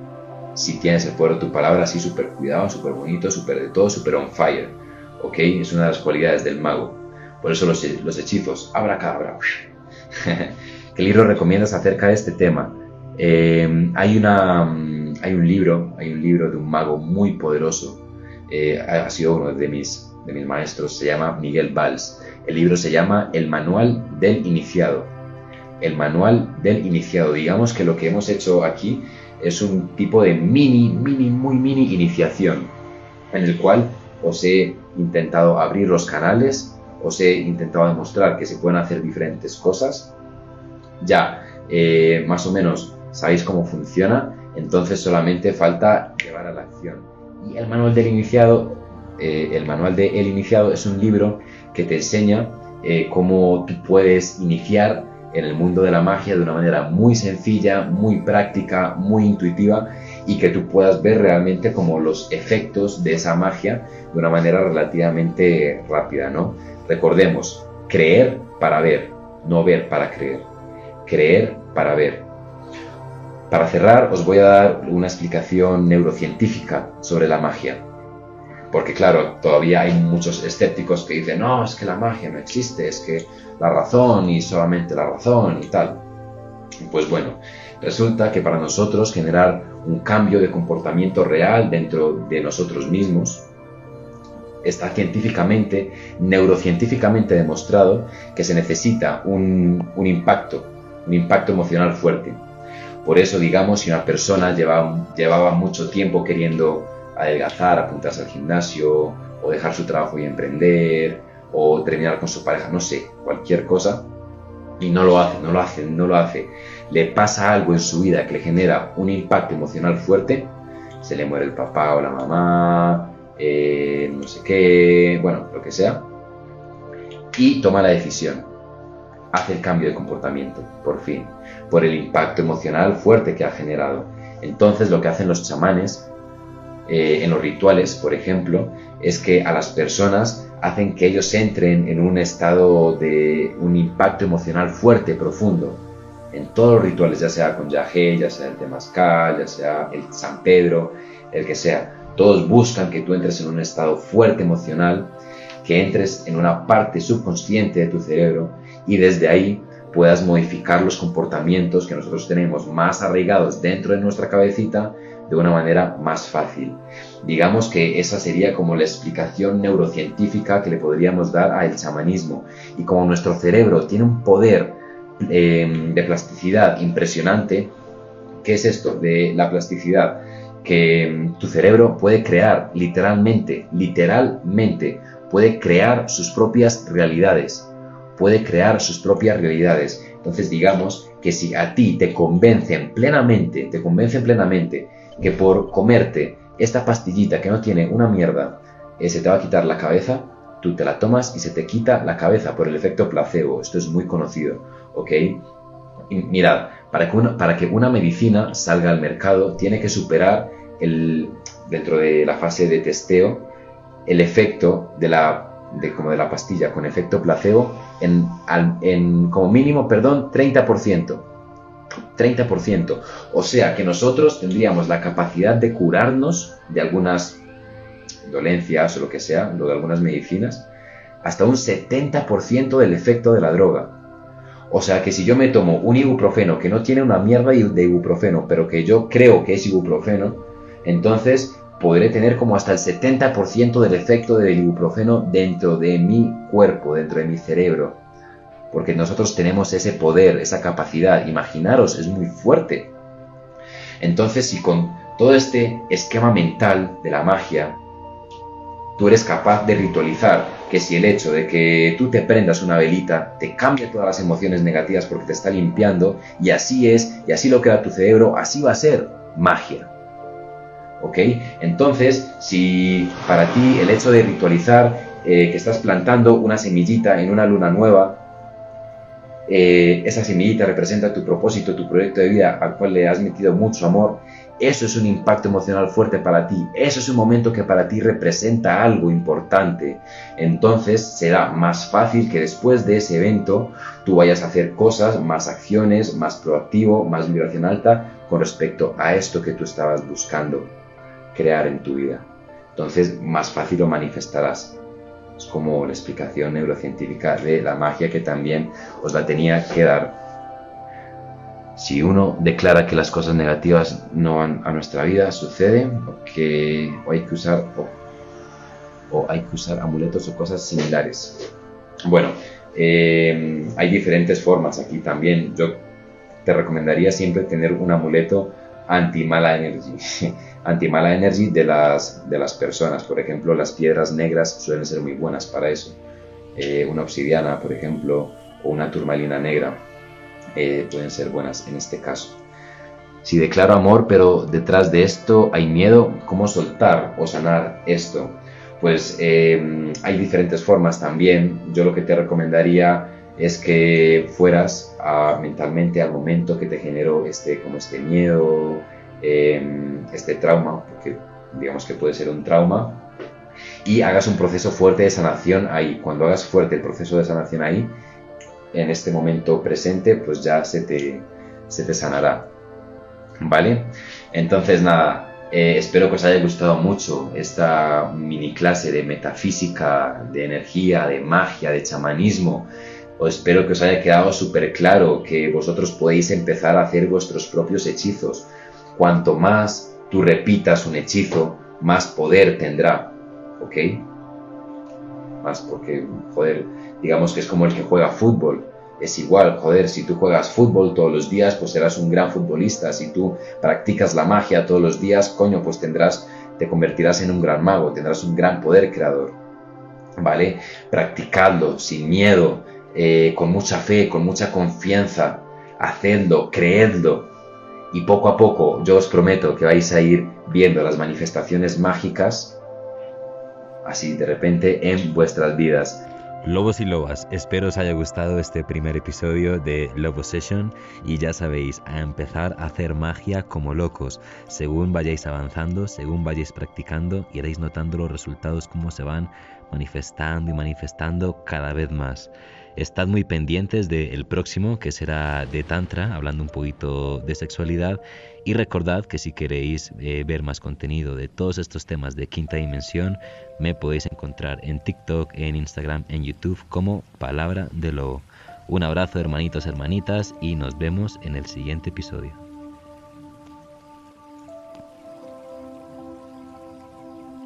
Si tienes el poder de tu palabra así súper cuidado, súper bonito, súper de todo, súper on fire. ¿Ok? Es una de las cualidades del mago. Por eso los, los hechizos, abra cabra. *laughs* ¿Qué libro recomiendas acerca de este tema? Eh, hay, una, mm, hay un libro, hay un libro de un mago muy poderoso. Eh, ha sido uno de mis, de mis maestros, se llama Miguel Valls. El libro se llama El Manual del Iniciado. El Manual del Iniciado. Digamos que lo que hemos hecho aquí es un tipo de mini, mini, muy mini iniciación, en el cual os he intentado abrir los canales, os he intentado demostrar que se pueden hacer diferentes cosas. Ya, eh, más o menos sabéis cómo funciona, entonces solamente falta llevar a la acción. Y el manual del iniciado, eh, el manual de El iniciado es un libro que te enseña eh, cómo tú puedes iniciar en el mundo de la magia de una manera muy sencilla, muy práctica, muy intuitiva y que tú puedas ver realmente como los efectos de esa magia de una manera relativamente rápida, ¿no? Recordemos, creer para ver, no ver para creer. Creer para ver. Para cerrar, os voy a dar una explicación neurocientífica sobre la magia. Porque claro, todavía hay muchos escépticos que dicen, no, es que la magia no existe, es que la razón y solamente la razón y tal. Pues bueno, resulta que para nosotros generar un cambio de comportamiento real dentro de nosotros mismos, está científicamente, neurocientíficamente demostrado que se necesita un, un impacto, un impacto emocional fuerte. Por eso, digamos, si una persona llevaba, llevaba mucho tiempo queriendo adelgazar, apuntarse al gimnasio, o dejar su trabajo y emprender, o terminar con su pareja, no sé, cualquier cosa, y no lo hace, no lo hace, no lo hace, le pasa algo en su vida que le genera un impacto emocional fuerte, se le muere el papá o la mamá, eh, no sé qué, bueno, lo que sea, y toma la decisión, hace el cambio de comportamiento, por fin, por el impacto emocional fuerte que ha generado. Entonces lo que hacen los chamanes eh, en los rituales, por ejemplo, es que a las personas hacen que ellos entren en un estado de un impacto emocional fuerte, profundo. En todos los rituales, ya sea con Yahé, ya sea el Temazcal, ya sea el San Pedro, el que sea, todos buscan que tú entres en un estado fuerte emocional, que entres en una parte subconsciente de tu cerebro y desde ahí puedas modificar los comportamientos que nosotros tenemos más arraigados dentro de nuestra cabecita de una manera más fácil. Digamos que esa sería como la explicación neurocientífica que le podríamos dar al chamanismo. Y como nuestro cerebro tiene un poder em, de plasticidad impresionante, ¿qué es esto de la plasticidad? Que em, tu cerebro puede crear literalmente, literalmente, puede crear sus propias realidades. Puede crear sus propias realidades. Entonces digamos que si a ti te convencen plenamente, te convencen plenamente que por comerte esta pastillita que no tiene una mierda eh, se te va a quitar la cabeza, tú te la tomas y se te quita la cabeza por el efecto placebo. Esto es muy conocido, ¿ok? mirad, para que, una, para que una medicina salga al mercado tiene que superar el, dentro de la fase de testeo el efecto de la, de, como de la pastilla con efecto placebo en, en como mínimo, perdón, 30%. 30%. O sea que nosotros tendríamos la capacidad de curarnos de algunas dolencias o lo que sea, lo de algunas medicinas, hasta un 70% del efecto de la droga. O sea que si yo me tomo un ibuprofeno que no tiene una mierda de ibuprofeno, pero que yo creo que es ibuprofeno, entonces podré tener como hasta el 70% del efecto del ibuprofeno dentro de mi cuerpo, dentro de mi cerebro porque nosotros tenemos ese poder, esa capacidad. Imaginaros, es muy fuerte. Entonces, si con todo este esquema mental de la magia, tú eres capaz de ritualizar que si el hecho de que tú te prendas una velita te cambia todas las emociones negativas porque te está limpiando, y así es, y así lo queda tu cerebro, así va a ser magia. ¿Ok? Entonces, si para ti el hecho de ritualizar eh, que estás plantando una semillita en una luna nueva, eh, esa semillita representa tu propósito, tu proyecto de vida al cual le has metido mucho amor, eso es un impacto emocional fuerte para ti, eso es un momento que para ti representa algo importante. Entonces será más fácil que después de ese evento tú vayas a hacer cosas, más acciones, más proactivo, más vibración alta, con respecto a esto que tú estabas buscando crear en tu vida. Entonces, más fácil lo manifestarás. Es como la explicación neurocientífica de la magia que también os la tenía que dar. Si uno declara que las cosas negativas no van a nuestra vida, sucede, o que hay que usar o, hay que usar amuletos o cosas similares. Bueno, eh, hay diferentes formas aquí también. Yo te recomendaría siempre tener un amuleto anti-mala energy, *laughs* anti-mala energy de las, de las personas. Por ejemplo, las piedras negras suelen ser muy buenas para eso. Eh, una obsidiana, por ejemplo, o una turmalina negra eh, pueden ser buenas en este caso. Si declaro amor, pero detrás de esto hay miedo, ¿cómo soltar o sanar esto? Pues eh, hay diferentes formas también. Yo lo que te recomendaría es que fueras mentalmente al momento que te generó este, como este miedo, em, este trauma, porque digamos que puede ser un trauma, y hagas un proceso fuerte de sanación ahí. Cuando hagas fuerte el proceso de sanación ahí, en este momento presente, pues ya se te, se te sanará. ¿Vale? Entonces, nada, eh, espero que os haya gustado mucho esta mini clase de metafísica, de energía, de magia, de chamanismo espero que os haya quedado súper claro que vosotros podéis empezar a hacer vuestros propios hechizos. Cuanto más tú repitas un hechizo, más poder tendrá. ¿Ok? Más porque, joder, digamos que es como el que juega fútbol. Es igual, joder, si tú juegas fútbol todos los días, pues serás un gran futbolista. Si tú practicas la magia todos los días, coño, pues tendrás, te convertirás en un gran mago, tendrás un gran poder creador. ¿Vale? Practicadlo sin miedo, eh, con mucha fe, con mucha confianza, hacedlo, creedlo. Y poco a poco yo os prometo que vais a ir viendo las manifestaciones mágicas así de repente en vuestras vidas. Lobos y lobas, espero os haya gustado este primer episodio de Lobo Session y ya sabéis, a empezar a hacer magia como locos. Según vayáis avanzando, según vayáis practicando, iréis notando los resultados como se van manifestando y manifestando cada vez más. Estad muy pendientes del próximo, que será de Tantra, hablando un poquito de sexualidad. Y recordad que si queréis eh, ver más contenido de todos estos temas de quinta dimensión, me podéis encontrar en TikTok, en Instagram, en YouTube como Palabra de Lobo. Un abrazo hermanitos, hermanitas, y nos vemos en el siguiente episodio.